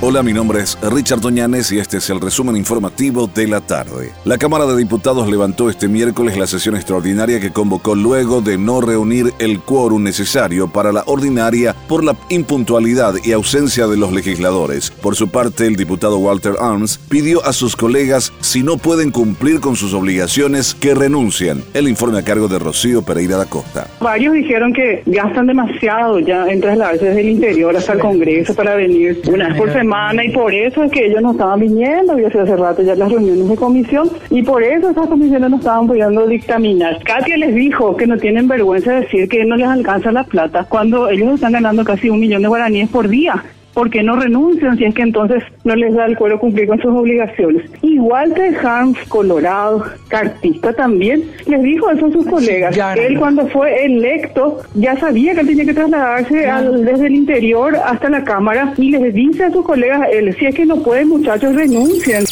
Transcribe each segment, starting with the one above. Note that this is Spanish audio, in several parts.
Hola, mi nombre es Richard Doñanes y este es el resumen informativo de la tarde. La Cámara de Diputados levantó este miércoles la sesión extraordinaria que convocó luego de no reunir el quórum necesario para la ordinaria por la impuntualidad y ausencia de los legisladores. Por su parte, el diputado Walter Arms pidió a sus colegas, si no pueden cumplir con sus obligaciones, que renuncien. El informe a cargo de Rocío Pereira da Costa. Varios dijeron que gastan demasiado ya en trasladarse desde el interior hasta el Congreso para venir una vez por semana y por eso es que ellos no estaban viniendo, y hace rato ya las reuniones de comisión y por eso esas comisiones no estaban pudiendo dictaminar. Katia les dijo que no tienen vergüenza de decir que no les alcanza la plata cuando ellos están ganando casi un millón de guaraníes por día. ¿Por qué no renuncian si es que entonces no les da el cuero cumplir con sus obligaciones? Igual que Hans Colorado, cartista también, les dijo eso a sus colegas. él cuando fue electo ya sabía que él tenía que trasladarse desde el interior hasta la Cámara y les dice a sus colegas, él, si es que no pueden muchachos, renuncien.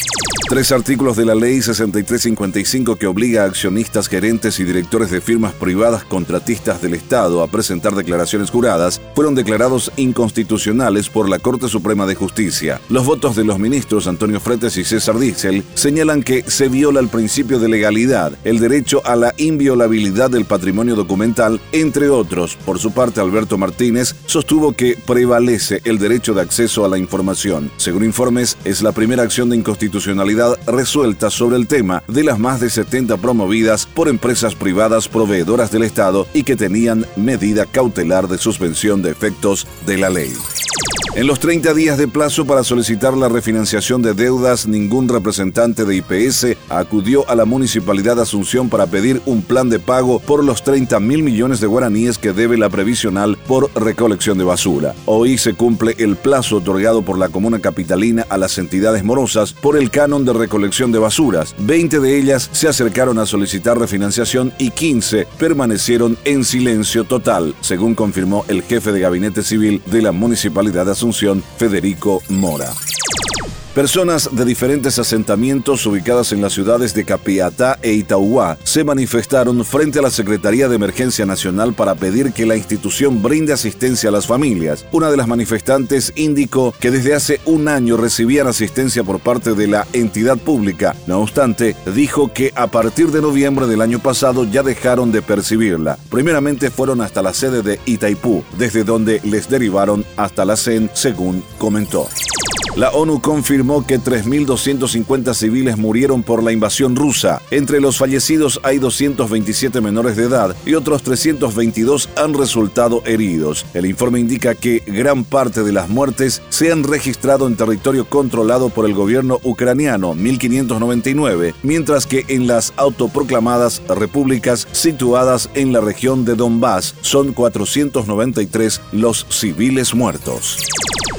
Tres artículos de la Ley 6355 que obliga a accionistas, gerentes y directores de firmas privadas contratistas del Estado a presentar declaraciones juradas fueron declarados inconstitucionales por la Corte Suprema de Justicia. Los votos de los ministros Antonio Fretes y César Diesel señalan que se viola el principio de legalidad, el derecho a la inviolabilidad del patrimonio documental, entre otros. Por su parte, Alberto Martínez sostuvo que prevalece el derecho de acceso a la información. Según informes, es la primera acción de inconstitucionalidad resuelta sobre el tema de las más de 70 promovidas por empresas privadas proveedoras del Estado y que tenían medida cautelar de suspensión de efectos de la ley. En los 30 días de plazo para solicitar la refinanciación de deudas, ningún representante de IPS acudió a la Municipalidad de Asunción para pedir un plan de pago por los 30 mil millones de guaraníes que debe la previsional por recolección de basura. Hoy se cumple el plazo otorgado por la Comuna Capitalina a las entidades morosas por el canon de recolección de basuras. 20 de ellas se acercaron a solicitar refinanciación y 15 permanecieron en silencio total, según confirmó el jefe de gabinete civil de la Municipalidad de Federico Mora. Personas de diferentes asentamientos ubicadas en las ciudades de Capiatá e Itauguá se manifestaron frente a la Secretaría de Emergencia Nacional para pedir que la institución brinde asistencia a las familias. Una de las manifestantes indicó que desde hace un año recibían asistencia por parte de la entidad pública. No obstante, dijo que a partir de noviembre del año pasado ya dejaron de percibirla. Primeramente fueron hasta la sede de Itaipú, desde donde les derivaron hasta la CEN, según comentó. La ONU confirmó que 3.250 civiles murieron por la invasión rusa. Entre los fallecidos hay 227 menores de edad y otros 322 han resultado heridos. El informe indica que gran parte de las muertes se han registrado en territorio controlado por el gobierno ucraniano, 1599, mientras que en las autoproclamadas repúblicas situadas en la región de Donbass son 493 los civiles muertos.